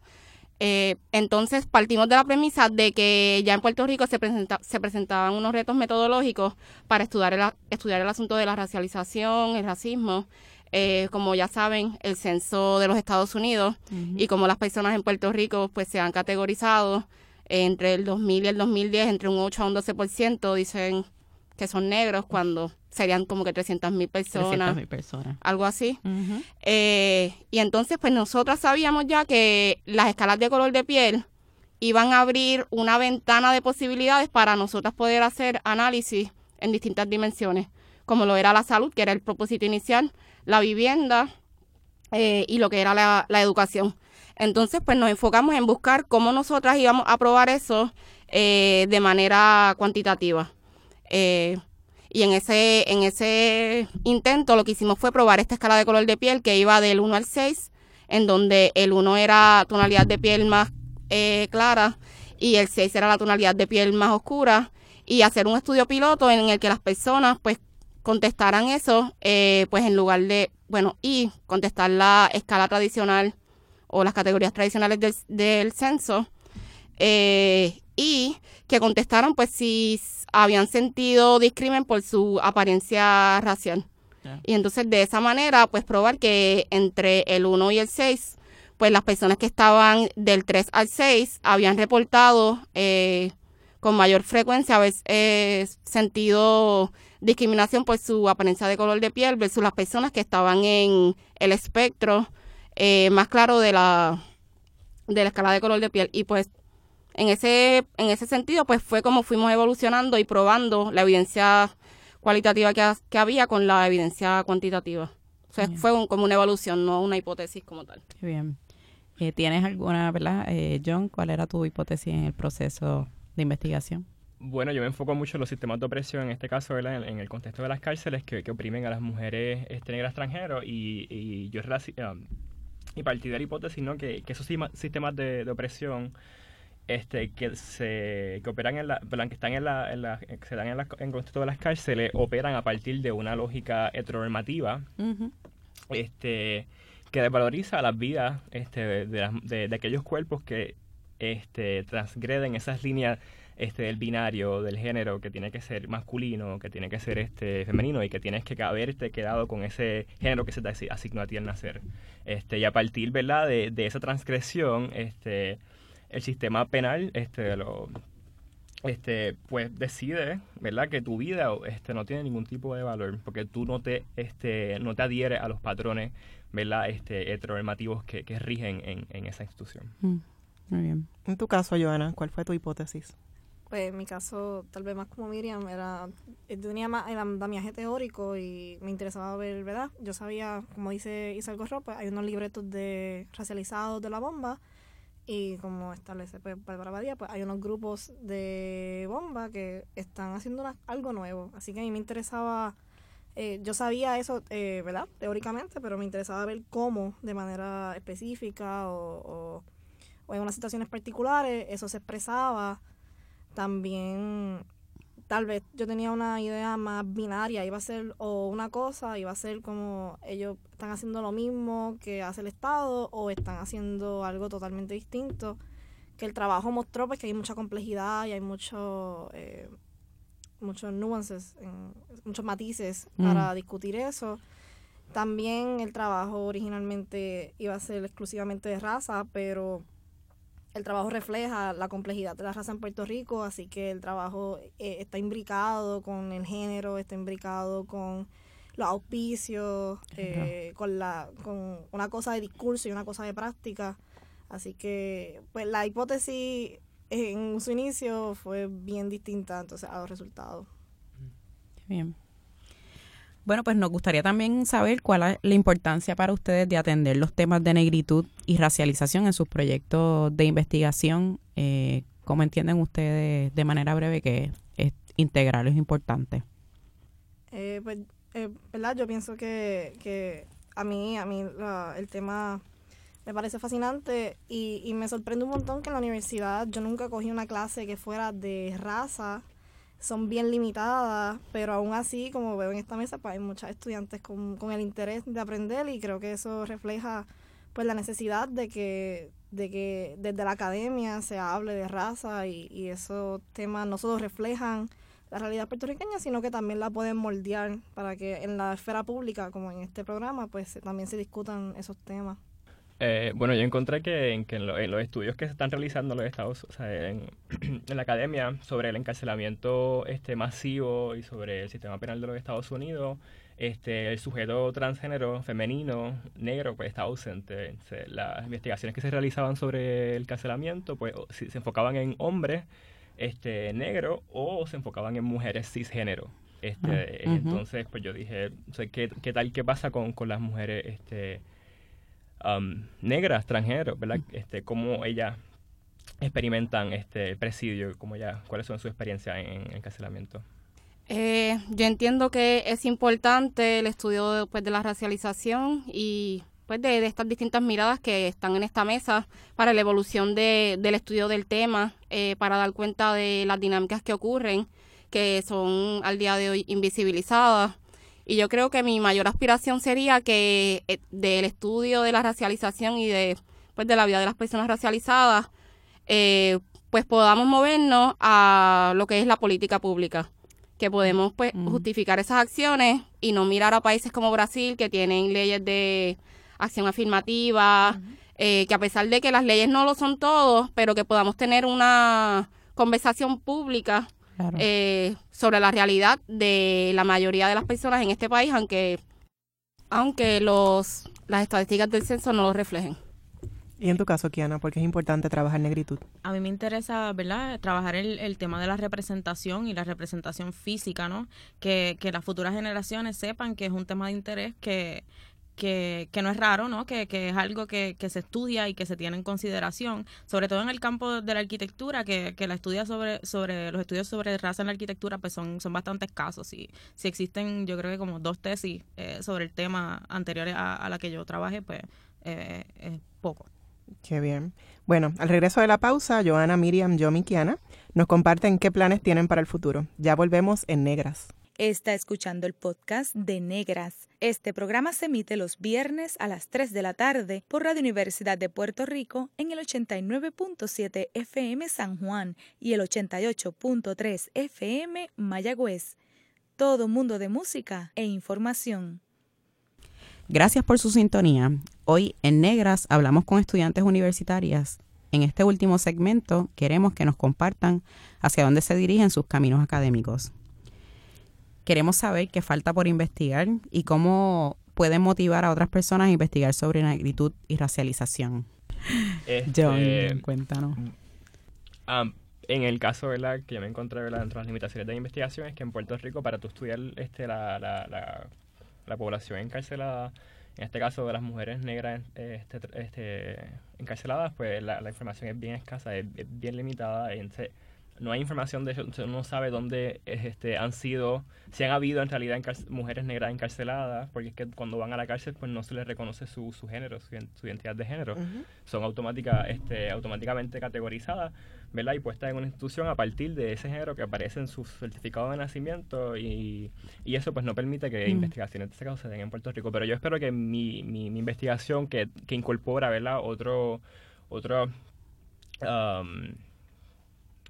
eh, entonces partimos de la premisa de que ya en Puerto Rico se, presenta, se presentaban unos retos metodológicos para estudiar el, estudiar el asunto de la racialización, el racismo, eh, como ya saben, el censo de los Estados Unidos y como las personas en Puerto Rico pues se han categorizado entre el 2000 y el 2010 entre un 8 a un 12%, dicen que son negros cuando serían como que 300 mil personas, personas, algo así. eh, y entonces, pues nosotras sabíamos ya que las escalas de color de piel iban a abrir una ventana de posibilidades para nosotras poder hacer análisis en distintas dimensiones, como lo era la salud, que era el propósito inicial, la vivienda eh, y lo que era la, la, educación. Entonces, pues nos enfocamos en buscar cómo nosotras íbamos a probar eso eh, de manera cuantitativa. Eh, y en ese, en ese intento lo que hicimos fue probar esta escala de color de piel que iba del 1 al 6, en donde el 1 era tonalidad de piel más eh, clara y el 6 era la tonalidad de piel más oscura, y hacer un estudio piloto en el que las personas pues contestaran eso, eh, pues en lugar de, bueno, y contestar la escala tradicional o las categorías tradicionales del, del censo, y que contestaron pues si habían sentido discrimen por su apariencia racial. Y entonces de esa manera, pues probar que entre el 1 y el 6, pues las personas que estaban del 3 al 6 habían reportado eh, con mayor frecuencia haber eh, sentido discriminación por su apariencia de color de piel versus las personas que estaban en el espectro eh, más claro de la, de la escala de color de piel. Y pues en ese, en ese sentido, pues fue como fuimos evolucionando y probando la evidencia cualitativa que, que había con la evidencia cuantitativa. O sea, fue como una evolución, no una hipótesis como tal. Bien. Eh, ¿Tienes alguna, verdad, eh, John? ¿Cuál era tu hipótesis en el proceso de investigación? Bueno, yo me enfoco mucho en los sistemas de opresión, en este caso, ¿verdad? En, el contexto de las cárceles que, oprimen a las mujeres este, negras extranjeras y, y yo um, y partí de la hipótesis ¿no? que, esos sistemas de, opresión este, que se que operan en la, que están en la, en la que se dan en, la, en el contexto de las cárceles operan a partir de una lógica heteronormativa este que desvaloriza las vidas este, de, de, aquellos cuerpos que este, transgreden esas líneas este, del binario, del género, que tiene que ser masculino, que tiene que ser este, femenino y que tienes que haberte quedado con ese género que se te asignó a ti al nacer. Este, y a partir ¿verdad? De, de esa transgresión, este, el sistema penal este, lo, este, pues decide, ¿verdad? Que tu vida este, no tiene ningún tipo de valor porque tú no te, este, no te adhieres a los patrones, ¿verdad? Este, heteronormativos que, que rigen en, en esa institución. Mm, muy bien. En tu caso, Joana, ¿cuál fue tu hipótesis? Pues en mi caso, tal vez más como Miriam, era, eh, tenía más el andamiaje teórico y me interesaba ver, ¿verdad? Yo sabía, como dice Isabel Gorro, pues hay unos libretos de racializados de la bomba y como establece pues, Bárbara Badía, pues hay unos grupos de bomba que están haciendo algo nuevo. Así que a mí me interesaba, eh, yo sabía eso, eh, ¿verdad? Teóricamente, pero me interesaba ver cómo de manera específica o, o en unas situaciones particulares eso se expresaba. También tal vez yo tenía una idea más binaria, iba a ser o una cosa, iba a ser como ellos están haciendo lo mismo que hace el Estado o están haciendo algo totalmente distinto. Que el trabajo mostró pues que hay mucha complejidad y hay mucho, eh, muchos nuances, muchos matices mm. para discutir eso. También el trabajo originalmente iba a ser exclusivamente de raza, pero el trabajo refleja la complejidad de la raza en Puerto Rico, así que el trabajo eh, está imbricado con el género, está imbricado con los auspicios, eh, con, la, con una cosa de discurso y una cosa de práctica. Así que pues la hipótesis en su inicio fue bien distinta entonces a los resultados. Bien. Bueno, pues nos gustaría también saber cuál es la importancia para ustedes de atender los temas de negritud y racialización en sus proyectos de investigación. Eh, ¿Cómo entienden ustedes de manera breve que es integral, es importante? Eh, pues, eh, ¿verdad? Yo pienso que, que a mí, a mí el tema me parece fascinante y, y me sorprende un montón que en la universidad yo nunca cogí una clase que fuera de raza son bien limitadas, pero aún así, como veo en esta mesa, pues hay muchos estudiantes con, con el interés de aprender y creo que eso refleja pues la necesidad de que, de que desde la academia se hable de raza y, y esos temas no solo reflejan la realidad puertorriqueña, sino que también la pueden moldear para que en la esfera pública, como en este programa, pues también se discutan esos temas. Eh, bueno, yo encontré que, en, que en, los estudios que se están realizando en los Estados, o sea, (clears throat) en, la academia sobre el encarcelamiento este masivo y sobre el sistema penal de los Estados Unidos, este, el sujeto transgénero femenino negro pues está ausente. las investigaciones que se realizaban sobre el encarcelamiento pues se enfocaban en hombres este, negros o se enfocaban en mujeres cisgénero. Este, ah, Entonces, pues yo dije, ¿qué, ¿qué, tal, qué pasa con, con las mujeres este, um, negras, extranjeros, ¿verdad? Este, cómo ellas experimentan este presidio, cómo ya, cuáles son sus experiencias en, el encarcelamiento. Eh, yo entiendo que es importante el estudio pues, de la racialización y pues de, estas distintas miradas que están en esta mesa para la evolución de, del estudio del tema, eh, para dar cuenta de las dinámicas que ocurren, que son al día de hoy invisibilizadas y yo creo que mi mayor aspiración sería que eh, del estudio de la racialización y de, pues, de la vida de las personas racializadas, eh, pues podamos movernos a lo que es la política pública que podemos pues justificar esas acciones y no mirar a países como Brasil que tienen leyes de acción afirmativa, eh, que a pesar de que las leyes no lo son todos, pero que podamos tener una conversación pública eh, sobre la realidad de la mayoría de las personas en este país, aunque, aunque los, las estadísticas del censo no lo reflejen. Y en tu caso, Kiana, ¿por qué es importante trabajar negritud? A mí me interesa, ¿verdad?, trabajar el, el tema de la representación y la representación física, ¿no? Que, que las futuras generaciones sepan que es un tema de interés que, que, que no es raro, ¿no? Que, que es algo que, que, se estudia y que se tiene en consideración, sobre todo en el campo de la arquitectura, que, que la estudia sobre, sobre los estudios sobre raza en la arquitectura, pues son, son bastante escasos. Y si existen, yo creo que como dos tesis eh, sobre el tema anteriores a, a, la que yo trabajé, pues eh, es poco. Qué bien. Bueno, al regreso de la pausa, Joana, Miriam, Yomi y Kiana nos comparten qué planes tienen para el futuro. Ya volvemos en Negras. Está escuchando el podcast de Negras. Este programa se emite los viernes a las 3 de la tarde por Radio Universidad de Puerto Rico en el 89.7 FM San Juan y el 88.3 FM Mayagüez. Todo mundo de música e información. Gracias por su sintonía. Hoy en Negras hablamos con estudiantes universitarias. En este último segmento queremos que nos compartan hacia dónde se dirigen sus caminos académicos. Queremos saber qué falta por investigar y cómo pueden motivar a otras personas a investigar sobre negritud y racialización. Este, John, cuéntanos. Um, en el caso ¿verdad? que yo me encontré ¿verdad? dentro de las limitaciones de investigación es que en Puerto Rico para tú estudiar este, la, la, la, la población encarcelada, en este caso de las mujeres negras este, este, encarceladas, pues la, la, información es bien escasa, es, es bien limitada. Entonces, no hay información de eso, no sabe dónde este, han sido, si han habido en realidad mujeres negras encarceladas, porque es que cuando van a la cárcel pues no se les reconoce su, su género, su, su, identidad de género. Uh -huh. Son automática, este, automáticamente categorizadas, ¿verdad? Y puestas en una institución a partir de ese género que aparece en su certificado de nacimiento y, y eso pues no permite que uh -huh. investigaciones de ese caso se den en Puerto Rico. Pero yo espero que mi, mi, mi investigación que, que incorpora, ¿verdad? Otro, otro um,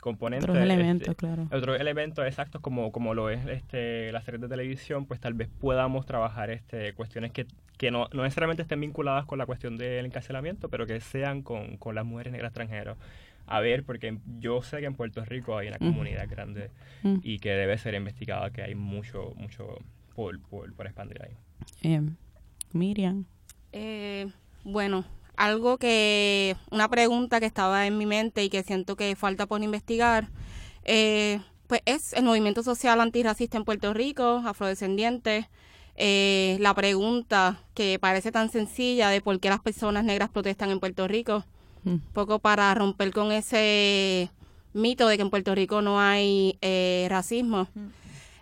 componentes. Otros elementos, este, claro. Otros elementos exactos como, como lo es este, la serie de televisión, pues tal vez podamos trabajar este, cuestiones que, que no, no necesariamente estén vinculadas con la cuestión del encarcelamiento, pero que sean con, con las mujeres negras extranjeras. A ver, porque yo sé que en Puerto Rico hay una comunidad mm. grande mm. y que debe ser investigada, que hay mucho, mucho por, por, por expandir ahí. Eh, Miriam. Eh, bueno, algo que, una pregunta que estaba en mi mente y que siento que falta por investigar, eh, pues es el movimiento social antirracista en Puerto Rico, afrodescendiente. Eh, la pregunta que parece tan sencilla de por qué las personas negras protestan en Puerto Rico, un mm. poco para romper con ese mito de que en Puerto Rico no hay eh, racismo. Mm.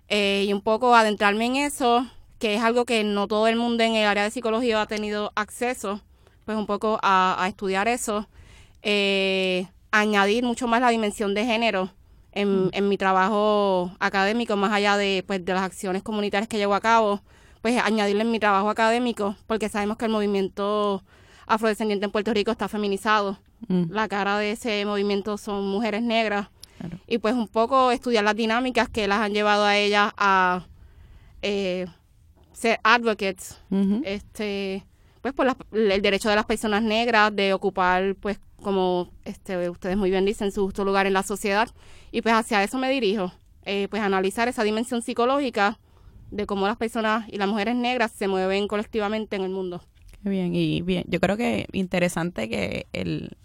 y un poco adentrarme en eso, que es algo que no todo el mundo en el área de psicología ha tenido acceso pues un poco a, a estudiar eso, eh, añadir mucho más la dimensión de género en, en, mi trabajo académico, más allá de, pues, de las acciones comunitarias que llevo a cabo, pues añadirle en mi trabajo académico, porque sabemos que el movimiento afrodescendiente en Puerto Rico está feminizado. Mm. La cara de ese movimiento son mujeres negras. Claro. Y pues un poco estudiar las dinámicas que las han llevado a ellas a eh, ser advocates. Uh -huh. Este pues por la, el derecho de las personas negras de ocupar pues como este ustedes muy bien dicen su justo lugar en la sociedad y pues hacia eso me dirijo eh, pues analizar esa dimensión psicológica de cómo las personas y las mujeres negras se mueven colectivamente en el mundo Qué bien y bien yo creo que interesante que el,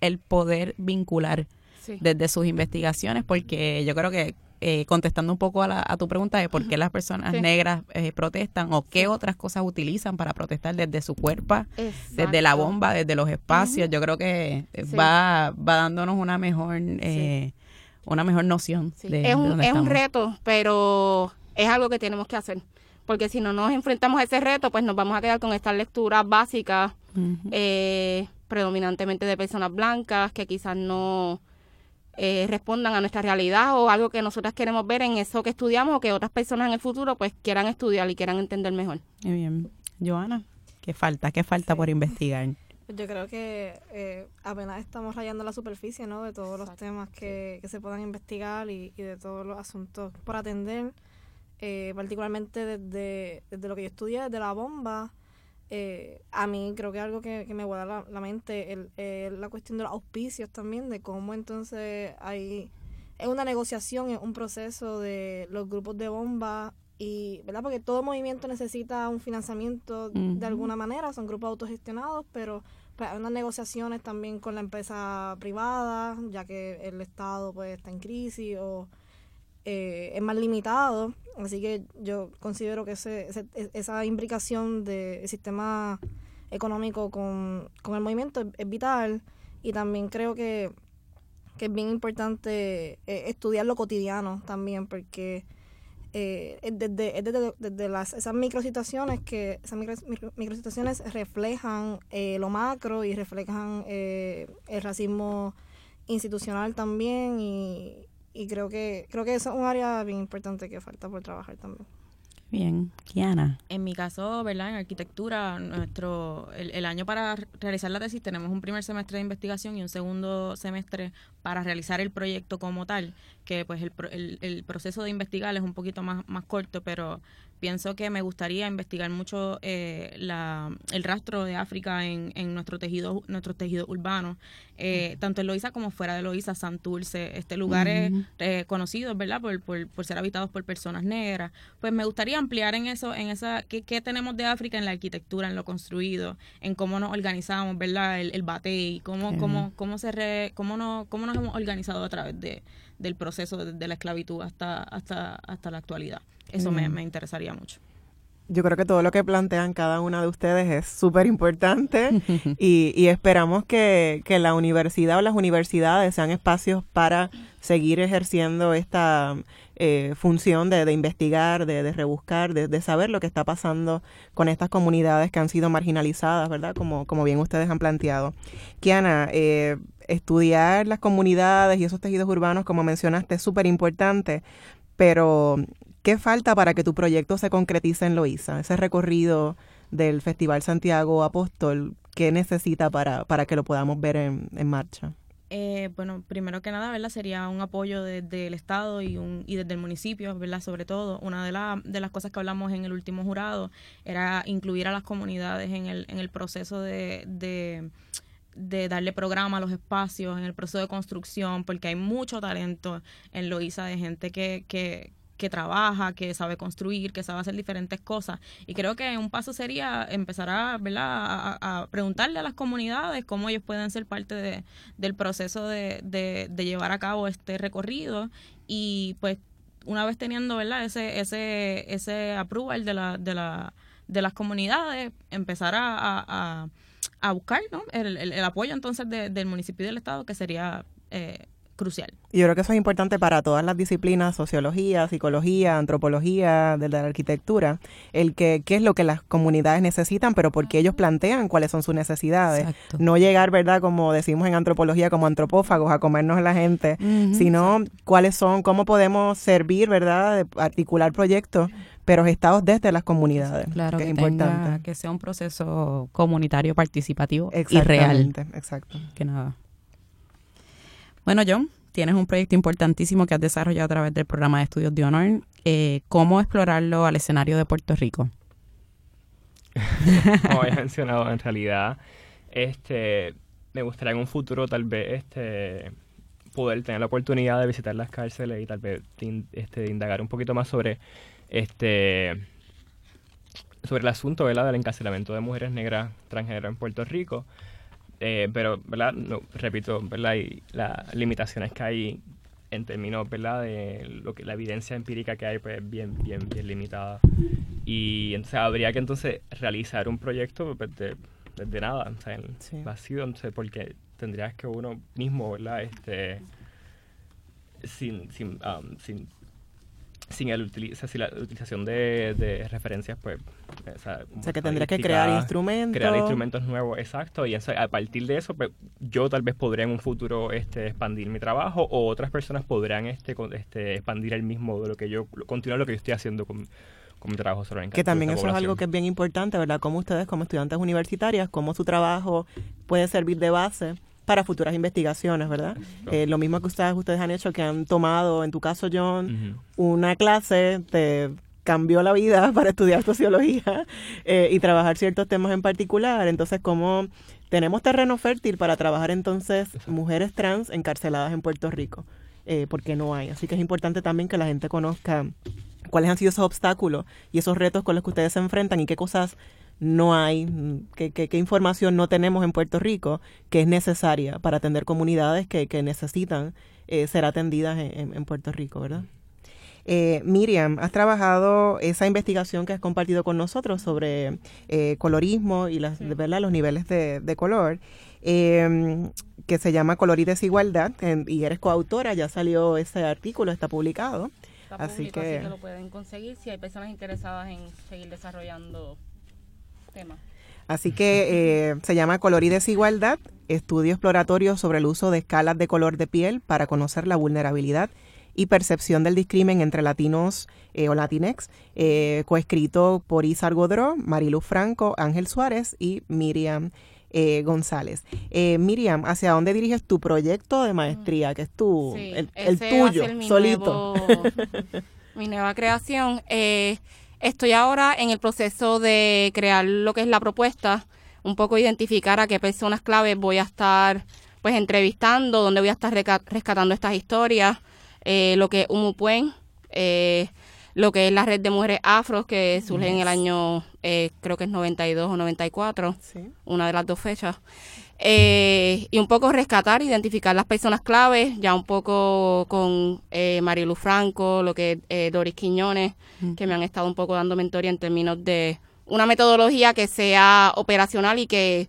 el poder vincular sí. desde sus investigaciones porque yo creo que eh, contestando un poco a, la, a, tu pregunta de por qué las personas sí. negras eh, protestan o qué otras cosas utilizan para protestar desde su cuerpo, Exacto. desde la bomba, desde los espacios. Uh -huh. Yo creo que eh, sí. va, va dándonos una mejor, eh, una mejor noción. De, es, un, de es un reto, pero es algo que tenemos que hacer. Porque si no nos enfrentamos a ese reto, pues nos vamos a quedar con estas lecturas básicas, uh -huh. predominantemente de personas blancas, que quizás no eh, respondan a nuestra realidad o algo que nosotras queremos ver en eso que estudiamos o que otras personas en el futuro pues quieran estudiar y quieran entender mejor. Muy bien. Joana, ¿qué falta? ¿Qué falta sí. por investigar? Yo creo que eh, apenas estamos rayando la superficie ¿no? de todos los temas que, que se puedan investigar y, y, de todos los asuntos por atender, eh, particularmente desde, desde lo que yo estudié, desde la bomba, eh, a mí creo que algo que, que me guarda la, la mente el, eh, la cuestión de los auspicios también, de cómo entonces hay es una negociación, es un proceso de los grupos de bomba y, ¿verdad? Porque todo movimiento necesita un financiamiento uh -huh. de alguna manera, son grupos autogestionados, pero pues, hay unas negociaciones también con la empresa privada, ya que el Estado pues está en crisis o eh, es más limitado. Así que yo considero que ese, esa imbricación del sistema económico con, el movimiento es, vital y también creo que, que es bien importante eh, estudiar lo cotidiano también porque eh, desde, desde, desde, las, esas microsituaciones que esas micro, microsituaciones reflejan eh, lo macro y reflejan el racismo institucional también y, y creo que creo que eso es un área bien importante que falta por trabajar también. Bien, Kiana. En mi caso, ¿verdad? En arquitectura, nuestro el, el, año para realizar la tesis tenemos un primer semestre de investigación y un segundo semestre para realizar el proyecto como tal, que pues el, el, el proceso de investigar es un poquito más, más corto, pero pienso que me gustaría investigar mucho eh, la, el rastro de África en, en nuestro tejido nuestros tejidos urbanos, eh, tanto en Loíza como fuera de Loíza, Santurce, este lugares eh, conocidos, ¿verdad? Por, por, por, ser habitados por personas negras. Pues me gustaría ampliar en eso, en esa, qué, qué tenemos de África en la arquitectura, en lo construido, en cómo nos organizamos, ¿verdad? El, el batey, cómo, cómo, cómo, se re, cómo, no, cómo nos hemos organizado a través de, del proceso de, de la esclavitud hasta, hasta, hasta la actualidad. Eso me, me interesaría mucho yo creo que todo lo que plantean cada una de ustedes es súper importante (laughs) y, y, esperamos que, que, la universidad o las universidades sean espacios para seguir ejerciendo esta eh, función de, de, investigar, de, de rebuscar, de, de, saber lo que está pasando con estas comunidades que han sido marginalizadas, ¿verdad? Como, como bien ustedes han planteado. Kiana, eh, estudiar las comunidades y esos tejidos urbanos, como mencionaste, es súper importante, pero ¿Qué falta para que tu proyecto se concretice en Loíza? Ese recorrido del Festival Santiago Apóstol, ¿qué necesita para, para que lo podamos ver en, marcha? Eh, bueno, primero que nada, ¿verdad? Sería un apoyo desde el Estado y, un, y desde el municipio, ¿verdad? Sobre todo, una de, la, de las cosas que hablamos en el último jurado era incluir a las comunidades en el, en el proceso de, de de darle programa a los espacios, en el proceso de construcción, porque hay mucho talento en Loíza de gente que, que, que trabaja, que sabe construir, que sabe hacer diferentes cosas. Y creo que un paso sería empezar a, ¿verdad? a, preguntarle a las comunidades cómo ellos pueden ser parte de, del proceso de, de, llevar a cabo este recorrido y pues una vez teniendo ¿verdad? ese ese ese approval de la de la de las comunidades empezar a, a, buscar ¿no? el, el, apoyo entonces del municipio y del estado que sería eh, crucial. Yo creo que eso es importante para todas las disciplinas, sociología, psicología, antropología, de la arquitectura, el que qué es lo que las comunidades necesitan, pero porque ellos plantean cuáles son sus necesidades. No llegar, ¿verdad? Como decimos en antropología, como antropófagos a comernos a la gente, sino cuáles son, cómo podemos servir, ¿verdad? De articular proyectos pero gestados desde las comunidades. Claro, que, es importante. que sea un proceso comunitario participativo y real. Exacto. Que nada. Bueno, John, tienes un proyecto importantísimo que has desarrollado a través del programa de estudios de honor. Eh, ¿Cómo explorarlo al escenario de Puerto Rico? (laughs) Como había (laughs) mencionado, en realidad, este, me gustaría en un futuro tal vez este, poder tener la oportunidad de visitar las cárceles y tal vez este, indagar un poquito más sobre este sobre el asunto ¿verdad? del encarcelamiento de mujeres negras transgénero en Puerto Rico eh, pero, ¿verdad? No, repito, ¿verdad? Y las limitaciones que hay en términos, ¿verdad? De lo que la evidencia empírica que hay, pues bien, bien, bien limitada. Y entonces habría que entonces realizar un proyecto pues, desde de, nada, o sea, en vacío, entonces, porque tendrías que uno mismo, ¿verdad? Este, sin, sin, um, sin sin, el utiliza, sin la utilización de, de referencias, pues... O sea, o sea que tendría que crear instrumentos. Crear instrumentos nuevos, exacto. Y a partir de eso, pues, yo tal vez podría en un futuro este, expandir mi trabajo o otras personas podrían este, este, expandir el mismo de lo que yo, continuar lo que yo estoy haciendo con, con mi trabajo sobre Que también eso es algo que es bien importante, ¿verdad? Como ustedes, como estudiantes universitarias, cómo su trabajo puede servir de base para futuras investigaciones, ¿verdad? Eh, lo mismo que ustedes, ustedes han hecho, que han tomado, en tu caso, John, una clase, te cambió la vida (laughs) para estudiar sociología eh, y trabajar ciertos temas en particular. Entonces, ¿cómo tenemos terreno fértil para trabajar entonces mujeres trans encarceladas en Puerto Rico? Eh, porque no hay. Así que es importante también que la gente conozca cuáles han sido esos obstáculos y esos retos con los que ustedes se enfrentan y qué cosas no hay, qué, información no tenemos en Puerto Rico que es necesaria para atender comunidades que, necesitan eh, ser atendidas en, Puerto Rico, ¿verdad? Eh, Miriam, has trabajado esa investigación que has compartido con nosotros sobre eh, colorismo y las, ¿verdad? los niveles de, color, em, que se llama Color y Desigualdad, y eres coautora, ya salió ese artículo, está publicado. así que... lo pueden conseguir si hay personas interesadas en seguir desarrollando temas. Así que eh, se llama Color y Desigualdad, estudio exploratorio sobre el uso de escalas de color de piel para conocer la vulnerabilidad y percepción del discrimen entre latinos eh, o latinex, eh, coescrito por Isar Godró, Marilu Franco, Ángel Suárez y Miriam eh, González. Miriam, ¿hacia dónde diriges tu proyecto de maestría, que es tu, el, tuyo, solito? (laughs) mi nueva creación. Estoy ahora en el proceso de crear lo que es la propuesta, un poco identificar a qué personas claves voy a estar pues entrevistando, dónde voy a estar rescatando estas historias, eh, lo que es Umupuen, eh, lo que es la red de mujeres afros que surge en el año, eh, creo que es 92 o 94, una de las dos fechas. Eh, y un poco rescatar, identificar las personas claves, ya un poco con eh, Marilu Franco, lo que es Doris Quiñones, que me han estado un poco dando mentoría en términos de una metodología que sea operacional y que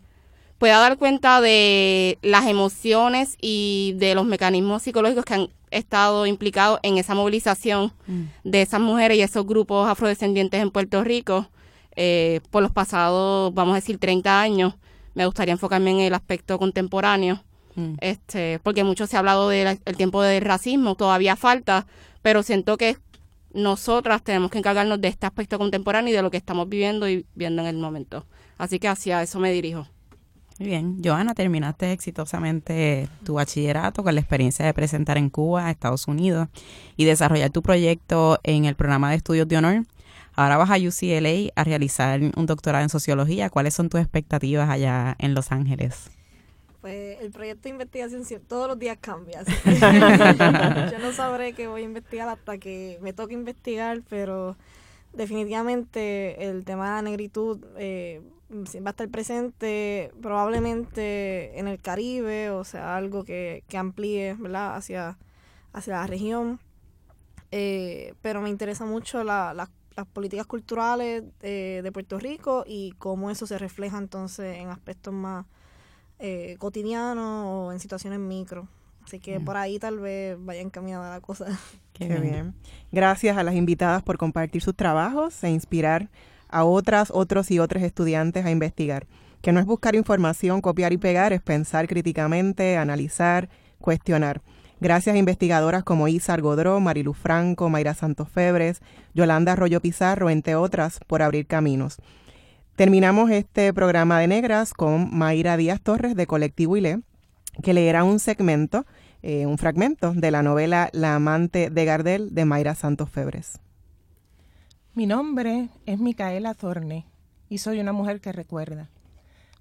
pueda dar cuenta de las emociones y de los mecanismos psicológicos que han estado implicados en esa movilización mm. de esas mujeres y esos grupos afrodescendientes en Puerto Rico eh, por los pasados, vamos a decir, 30 años. Me gustaría enfocarme en el aspecto contemporáneo, mm. este, porque mucho se ha hablado del tiempo del racismo, todavía falta, pero siento que nosotras tenemos que encargarnos de este aspecto contemporáneo y de lo que estamos viviendo y viendo en el momento. Así que hacia eso me dirijo. Muy bien. Joana, terminaste exitosamente tu bachillerato con la experiencia de presentar en Cuba, Estados Unidos, y desarrollar tu proyecto en el programa de estudios de honor. Ahora vas a UCLA a realizar un doctorado en sociología. ¿Cuáles son tus expectativas allá en Los Ángeles? Pues el proyecto de investigación todos los días cambia. (laughs) yo no sabré qué voy a investigar hasta que me toque investigar, pero definitivamente el tema de la negritud eh, va a estar presente probablemente en el Caribe, o sea, algo que, que amplíe ¿verdad? Hacia, hacia la región. Eh, pero me interesa mucho la, las políticas culturales de Puerto Rico y cómo eso se refleja entonces en aspectos más eh, cotidianos o en situaciones micro. Así que por ahí tal vez vaya encaminada la cosa. Qué bien. Gracias a las invitadas por compartir sus trabajos e inspirar a otras, otros y otros estudiantes a investigar, que no es buscar información, copiar y pegar, es pensar críticamente, analizar, cuestionar. Gracias a investigadoras como Isar Godró, Marilu Franco, Mayra Santos Febres, Yolanda Arroyo Pizarro, entre otras, por abrir caminos. Terminamos este programa de Negras con Mayra Díaz Torres de Colectivo ILE, que leerá un segmento, eh, un fragmento de la novela La amante de Gardel de Mayra Santos Febres. Mi nombre es Micaela Thorne y soy una mujer que recuerda.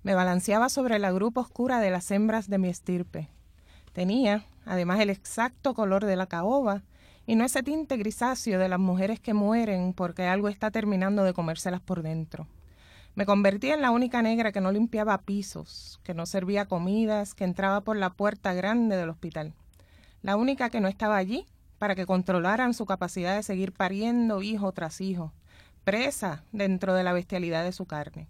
Me balanceaba sobre la grupa oscura de las hembras de mi estirpe. Tenía, además, el exacto color de la caoba y no ese tinte grisáceo de las mujeres que mueren porque algo está terminando de comérselas por dentro. Me convertí en la única negra que no limpiaba pisos, que no servía comidas, que entraba por la puerta grande del hospital. La única que no estaba allí para que controlaran su capacidad de seguir pariendo hijo tras hijo, presa dentro de la bestialidad de su carne.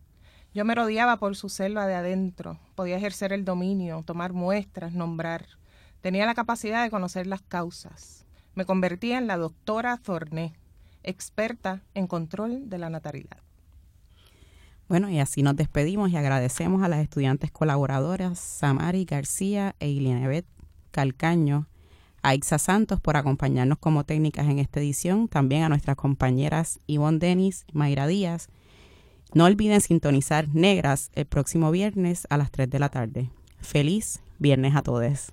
Yo me rodeaba por su selva de adentro, podía ejercer el dominio, tomar muestras, nombrar. Tenía la capacidad de conocer las causas. Me convertía en la doctora Thorné, experta en control de la natalidad. Bueno, y así nos despedimos y agradecemos a las estudiantes colaboradoras Samari García e Ilianebet Calcaño a Ixa Santos por acompañarnos como técnicas en esta edición, también a nuestras compañeras Ivonne Denis, Mayra Díaz. No olviden sintonizar Negras el próximo viernes a las 3 de la tarde. Feliz viernes a todos.